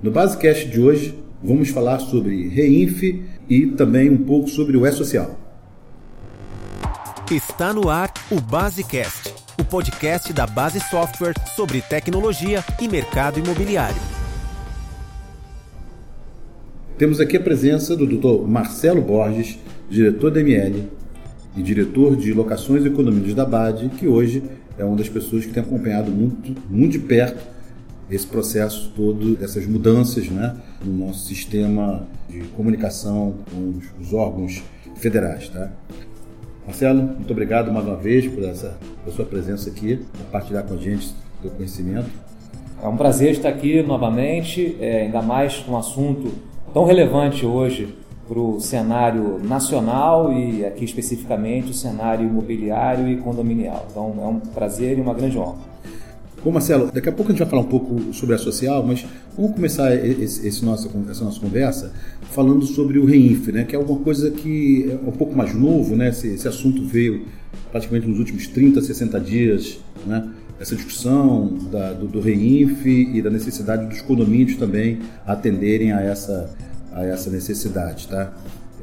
No Basecast de hoje, vamos falar sobre Reinf e também um pouco sobre o E-Social. Está no ar o Basecast, o podcast da Base Software sobre tecnologia e mercado imobiliário. Temos aqui a presença do Dr. Marcelo Borges, diretor da ML e diretor de locações e condomínios da BAD, que hoje é uma das pessoas que tem acompanhado muito, muito de perto esse processo todo, essas mudanças né, no nosso sistema de comunicação com os, os órgãos federais. Tá? Marcelo, muito obrigado mais uma vez por essa por sua presença aqui, compartilhar com a gente seu conhecimento. É um prazer estar aqui novamente, é, ainda mais um assunto tão relevante hoje para o cenário nacional e aqui especificamente o cenário imobiliário e condominial. Então é um prazer e uma grande honra. Bom, Marcelo, daqui a pouco a gente vai falar um pouco sobre a social, mas vamos começar esse, esse nossa, essa nossa conversa falando sobre o Reinf, né, que é uma coisa que é um pouco mais novo, né, esse, esse assunto veio praticamente nos últimos 30, 60 dias, né, essa discussão da, do, do Reinf e da necessidade dos condomínios também atenderem a essa, a essa necessidade. Tá?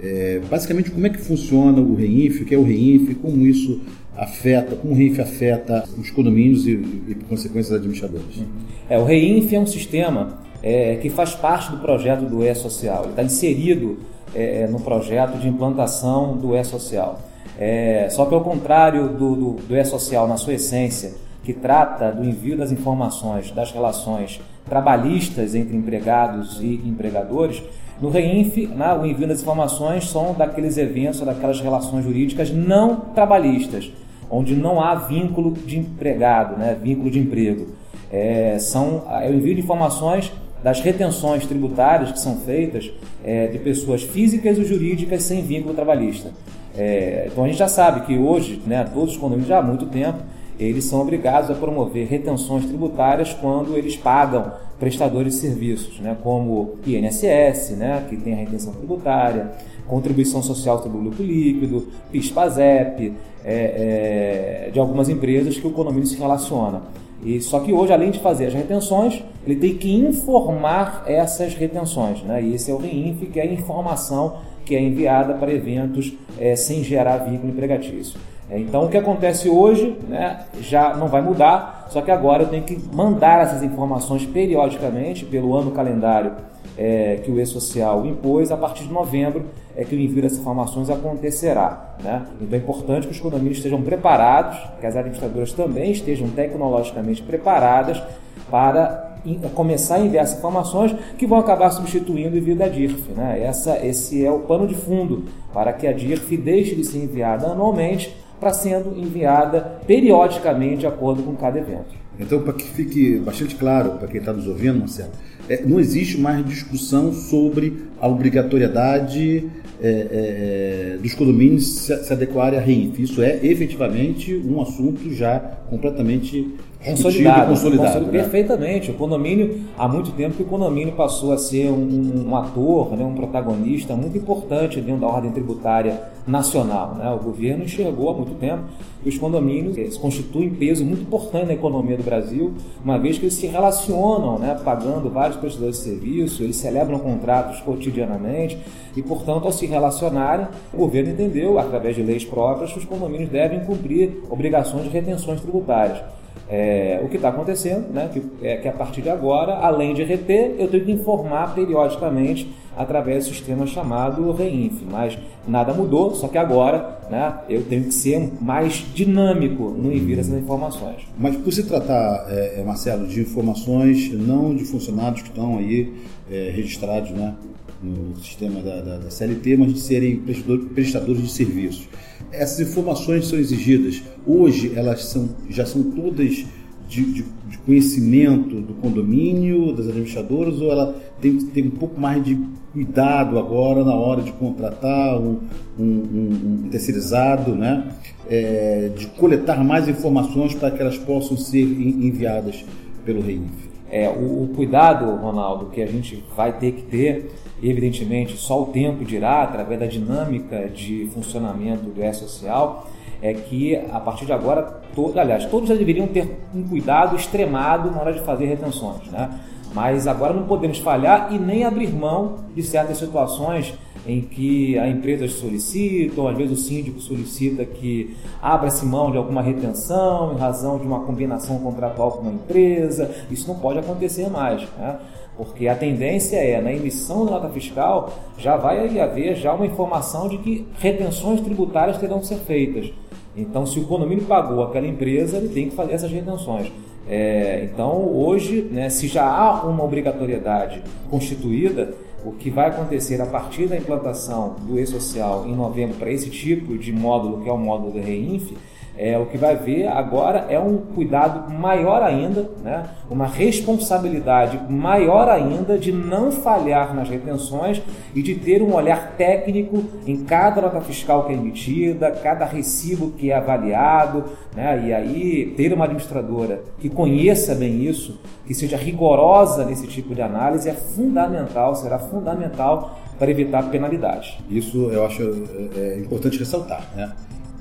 É, basicamente, como é que funciona o Reinf, o que é o Reinf, como isso afeta, como o REINF afeta os condomínios e, e por consequência, os administradores? É, o REINF é um sistema é, que faz parte do projeto do E-Social. Ele está inserido é, é, no projeto de implantação do E-Social. É, só que ao contrário do, do, do E-Social na sua essência, que trata do envio das informações das relações trabalhistas entre empregados e empregadores, no REINF, né, o envio das informações são daqueles eventos, daquelas relações jurídicas não trabalhistas, onde não há vínculo de empregado, né, vínculo de emprego. É, são, é o envio de informações das retenções tributárias que são feitas é, de pessoas físicas e jurídicas sem vínculo trabalhista. É, então a gente já sabe que hoje, né, todos os condomínios já há muito tempo, eles são obrigados a promover retenções tributárias quando eles pagam prestadores de serviços, né, como INSS, né, que tem a retenção tributária, contribuição social sobre o lucro líquido, PIS-PASEP, é, é, de algumas empresas que o condomínio se relaciona. E, só que hoje, além de fazer as retenções, ele tem que informar essas retenções. Né? E esse é o REINF, que é a informação que é enviada para eventos é, sem gerar vínculo empregatício. É, então, o que acontece hoje né, já não vai mudar, só que agora eu tenho que mandar essas informações periodicamente pelo ano calendário é, que o E-Social impôs, a partir de novembro é que o envio dessas informações acontecerá. Né? Então é importante que os condomínios estejam preparados, que as administradoras também estejam tecnologicamente preparadas para começar a enviar essas informações que vão acabar substituindo o envio da DIRF. Né? Essa, esse é o pano de fundo para que a DIRF deixe de ser enviada anualmente para sendo enviada periodicamente de acordo com cada evento. Então, para que fique bastante claro para quem está nos ouvindo, Marcelo, é, não existe mais discussão sobre a obrigatoriedade é, é, dos condomínios se, se adequarem à REINF. Isso é efetivamente um assunto já completamente consolidado, consolidado né? perfeitamente. O condomínio, há muito tempo que o condomínio passou a ser um, um ator, né, um protagonista muito importante dentro da ordem tributária nacional. Né? O governo enxergou há muito tempo que os condomínios constituem peso muito importante na economia do Brasil, uma vez que eles se relacionam, né, pagando vários prestadores de serviço, eles celebram contratos cotidianamente e, portanto, ao se relacionarem, o governo entendeu, através de leis próprias, que os condomínios devem cumprir obrigações de retenções tributárias. É, o que está acontecendo, né, que, é que a partir de agora, além de reter, eu tenho que informar periodicamente através do sistema chamado REINF. Mas nada mudou, só que agora né, eu tenho que ser mais dinâmico no envio dessas informações. Mas por se tratar, é, é, Marcelo, de informações não de funcionários que estão aí é, registrados né, no sistema da, da, da, CLT, mas de serem prestadores de serviços. Essas informações são exigidas. Hoje elas são, já são todas de, de, de conhecimento do condomínio, das administradoras, ou ela tem que ter um pouco mais de cuidado agora na hora de contratar um, um, um, um terceirizado, né? É, de coletar mais informações para que elas possam ser enviadas pelo REINF? É, o, o, cuidado, Ronaldo, que a gente vai ter que ter, evidentemente, só o tempo dirá, através da dinâmica de funcionamento do E-Social, é que a partir de agora, todo, aliás, todos já deveriam ter um cuidado extremado na hora de fazer retenções. Né? Mas agora não podemos falhar e nem abrir mão de certas situações em que a empresa solicita, ou às vezes o síndico solicita que abra-se mão de alguma retenção em razão de uma combinação contratual com uma empresa. Isso não pode acontecer mais. Né? Porque a tendência é, na emissão da nota fiscal, já vai haver já uma informação de que retenções tributárias terão que ser feitas. Então, se o condomínio pagou aquela empresa, ele tem que fazer essas retenções. É, então, hoje, né, se já há uma obrigatoriedade constituída, o que vai acontecer a partir da implantação do e-social em novembro para esse tipo de módulo, que é o módulo do REINF, é, o que vai ver agora é um cuidado maior ainda, né? uma responsabilidade maior ainda de não falhar nas retenções e de ter um olhar técnico em cada nota fiscal que é emitida, cada recibo que é avaliado, né? e aí ter uma administradora que conheça bem isso, que seja rigorosa nesse tipo de análise é fundamental, será fundamental para evitar penalidades. Isso eu acho é, é importante ressaltar, né?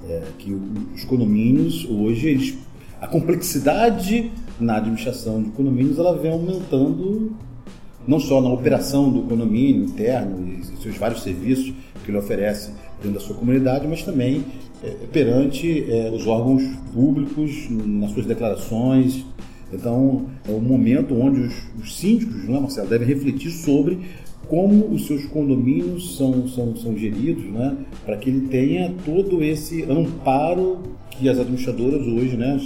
É, que os condomínios hoje eles, a complexidade na administração de condomínios ela vem aumentando não só na operação do condomínio interno e seus vários serviços que ele oferece dentro da sua comunidade, mas também é, perante é, os órgãos públicos nas suas declarações. Então, é um momento onde os, os síndicos, não é, Marcelo, devem refletir sobre como os seus condomínios são, são, são geridos, né, para que ele tenha todo esse amparo que as administradoras hoje né,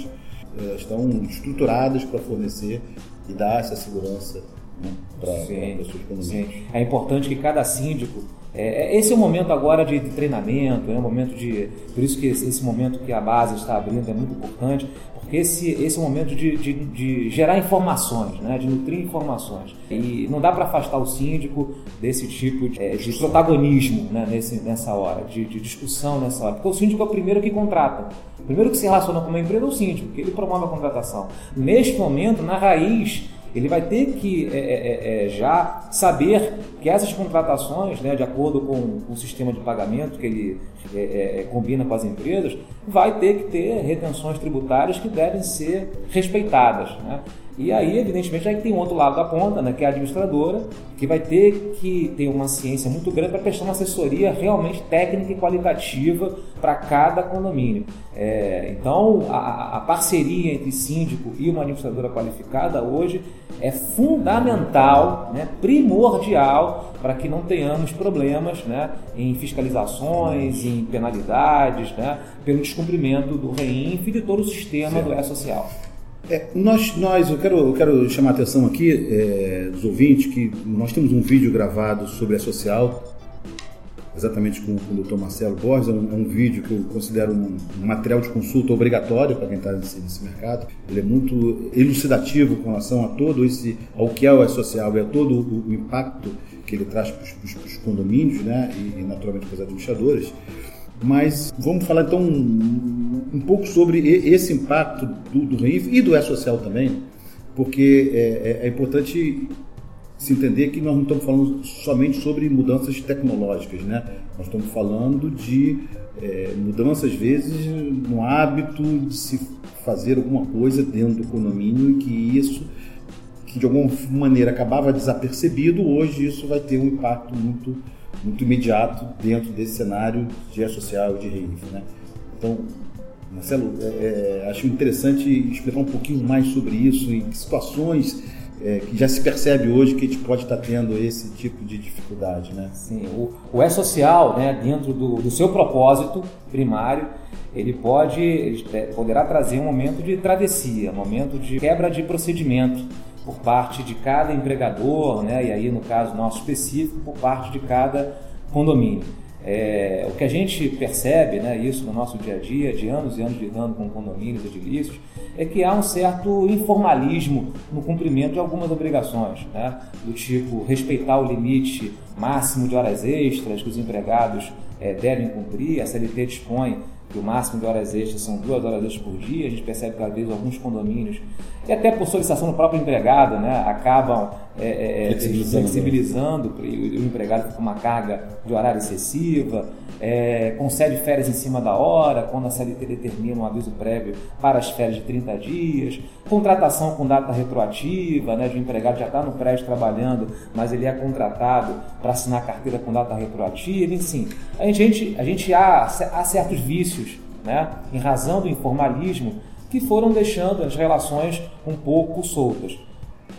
eh, estão estruturadas para fornecer e dar essa segurança né, para os seus condomínios. Sim. É importante que cada síndico é, esse é o momento agora de, de treinamento, é um momento de. Por isso que esse, esse, momento que a base está abrindo é muito importante, porque esse, esse é o momento de, de, de gerar informações, né? de nutrir informações. E não dá para afastar o síndico desse tipo de, é, de protagonismo né? Nesse, nessa hora, de, de, discussão nessa hora. Porque o síndico é o primeiro que contrata. O primeiro que se relaciona com uma empresa é o síndico, que ele promove a contratação. Neste momento, na raiz ele vai ter que é, é, é, é, já saber que essas contratações, né, de acordo com o sistema de pagamento que ele é, é, combina com as empresas, vai ter que ter retenções tributárias que devem ser respeitadas. Né? E aí, evidentemente, aí tem um outro lado da ponta, né, que é a administradora, que vai ter que ter uma ciência muito grande para prestar uma assessoria realmente técnica e qualitativa para cada condomínio. É, então, a, a, parceria entre síndico e uma administradora qualificada hoje é fundamental, né, primordial, para que não tenhamos problemas né, em fiscalizações, em penalidades, né, pelo descumprimento do REINF e de todo o sistema do E-Social. É, nós, nós, eu quero, eu quero chamar a atenção aqui é, dos ouvintes que nós temos um vídeo gravado sobre a social, exatamente com, com o Dr. Marcelo Borges, é um, é um, vídeo que eu considero um, um material de consulta obrigatório para quem está nesse, nesse, mercado. Ele é muito elucidativo com relação a todo esse, ao que é o social e a todo o, o impacto que ele traz para os condomínios, né, e, e naturalmente para as administradoras. Mas vamos falar então um, pouco sobre esse impacto do, do RIF e do E-Social também, porque é, é, é, importante se entender que nós não estamos falando somente sobre mudanças tecnológicas, né? Nós estamos falando de é, mudanças, às vezes, no hábito de se fazer alguma coisa dentro do condomínio e que isso, que de alguma maneira acabava desapercebido, hoje isso vai ter um impacto muito muito imediato dentro desse cenário de social e de RIF. Né? Então, Marcelo, é, é, acho interessante explicar um pouquinho mais sobre isso, em situações é, que já se percebe hoje que a gente pode estar tendo esse tipo de dificuldade. Né? Sim, o, o E-Social, né, dentro do, do seu propósito primário, ele pode ele poderá trazer um momento de travessia, um momento de quebra de procedimento por parte de cada empregador, né, e aí no caso nosso específico, por parte de cada condomínio. É, o que a gente percebe, né, isso no nosso dia a dia, de anos e anos lidando com condomínios edilícios, é que há um certo informalismo no cumprimento de algumas obrigações, né, do tipo respeitar o limite máximo de horas extras que os empregados é, devem cumprir, a CLT dispõe que o máximo de horas extras são duas horas extras por dia. A gente percebe que às vezes alguns condomínios, e até por solicitação do próprio empregado, né, acabam é, é, flexibilizando, flexibilizando o, o empregado com uma carga de horário excessiva, é, concede férias em cima da hora, quando a CLT determina um aviso prévio para as férias de 30 dias, contratação com data retroativa, né, de um empregado já está no prédio trabalhando, mas ele é contratado para assinar a carteira com data retroativa, enfim. A gente, a gente há, há certos vícios, né, em razão do informalismo, que foram deixando as relações um pouco soltas.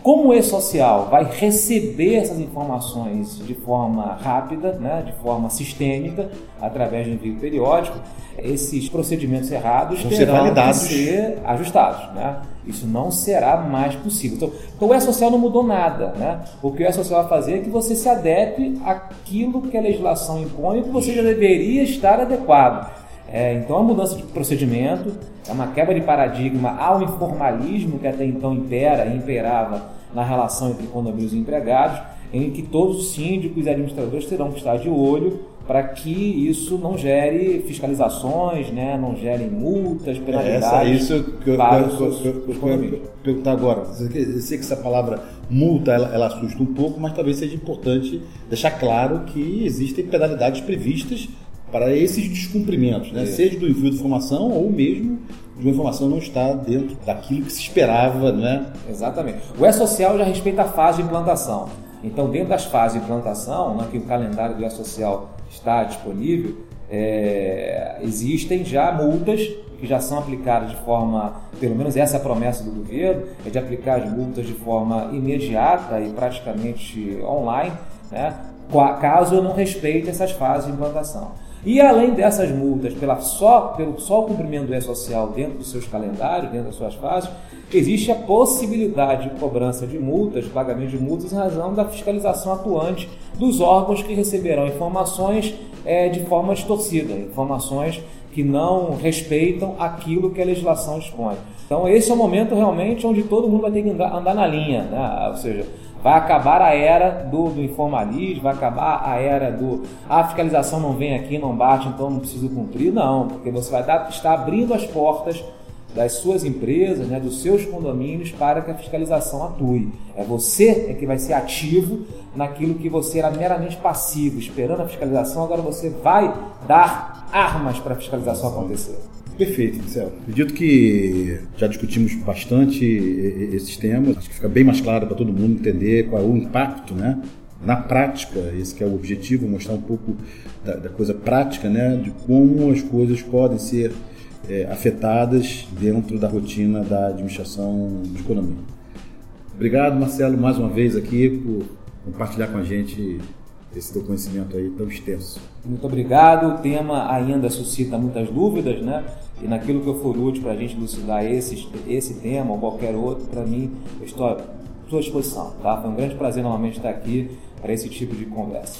Como o e-social vai receber essas informações de forma rápida, né, de forma sistêmica, através de envio periódico, esses procedimentos errados Vão terão ser que ser ajustados. Né? Isso não será mais possível. Então, então o e-social não mudou nada. Né? O que o e-social vai fazer é que você se adeque àquilo que a legislação impõe e que você já deveria estar adequado. É, então, a mudança de procedimento é uma quebra de paradigma ao informalismo que até então impera e imperava na relação entre condomínios e empregados, em que todos os síndicos e administradores terão que estar de olho para que isso não gere fiscalizações, né, não gere multas, penalidades. É isso que eu, eu, perguntar agora. Eu sei que essa palavra multa ela, ela assusta um pouco, mas talvez seja importante deixar claro que existem penalidades previstas para esses descumprimentos, né? seja do envio de informação ou mesmo de uma informação não estar dentro daquilo que se esperava. Né? Exatamente. O E-Social já respeita a fase de implantação. Então, dentro das fases de implantação, né, que o calendário do E-Social está disponível, é, existem já multas que já são aplicadas de forma, pelo menos essa é a promessa do governo, é de aplicar as multas de forma imediata e praticamente online, né, caso eu não respeite essas fases de implantação. E além dessas multas, pela só, pelo só cumprimento do E-Social dentro dos seus calendários, dentro das suas fases, existe a possibilidade de cobrança de multas, pagamento de multas, em razão da fiscalização atuante dos órgãos que receberão informações é, de forma distorcida, informações que não respeitam aquilo que a legislação expõe. Então, esse é o momento realmente onde todo mundo vai ter que andar, na linha, né? ou seja, Vai acabar a era do, do, informalismo, vai acabar a era do a fiscalização não vem aqui, não bate, então não preciso cumprir. Não, porque você vai dar, estar abrindo as portas das suas empresas, né, dos seus condomínios para que a fiscalização atue. É você é que vai ser ativo naquilo que você era meramente passivo, esperando a fiscalização, agora você vai dar armas para a fiscalização acontecer. Perfeito, Marcelo. Acredito que já discutimos bastante esses temas. Acho que fica bem mais claro para todo mundo entender qual é o impacto, né? Na prática, esse é o objetivo, mostrar um pouco da, da coisa prática, né? De como as coisas podem ser é, afetadas dentro da rotina da administração de economia. Obrigado, Marcelo, mais uma vez aqui por compartilhar com a gente esse teu conhecimento aí tão extenso. Muito obrigado. O tema ainda suscita muitas dúvidas, né? E naquilo que eu for útil para a gente elucidar esse, esse tema ou qualquer outro, para mim, eu estou à sua disposição. Tá? Foi um grande prazer novamente estar aqui para esse tipo de conversa.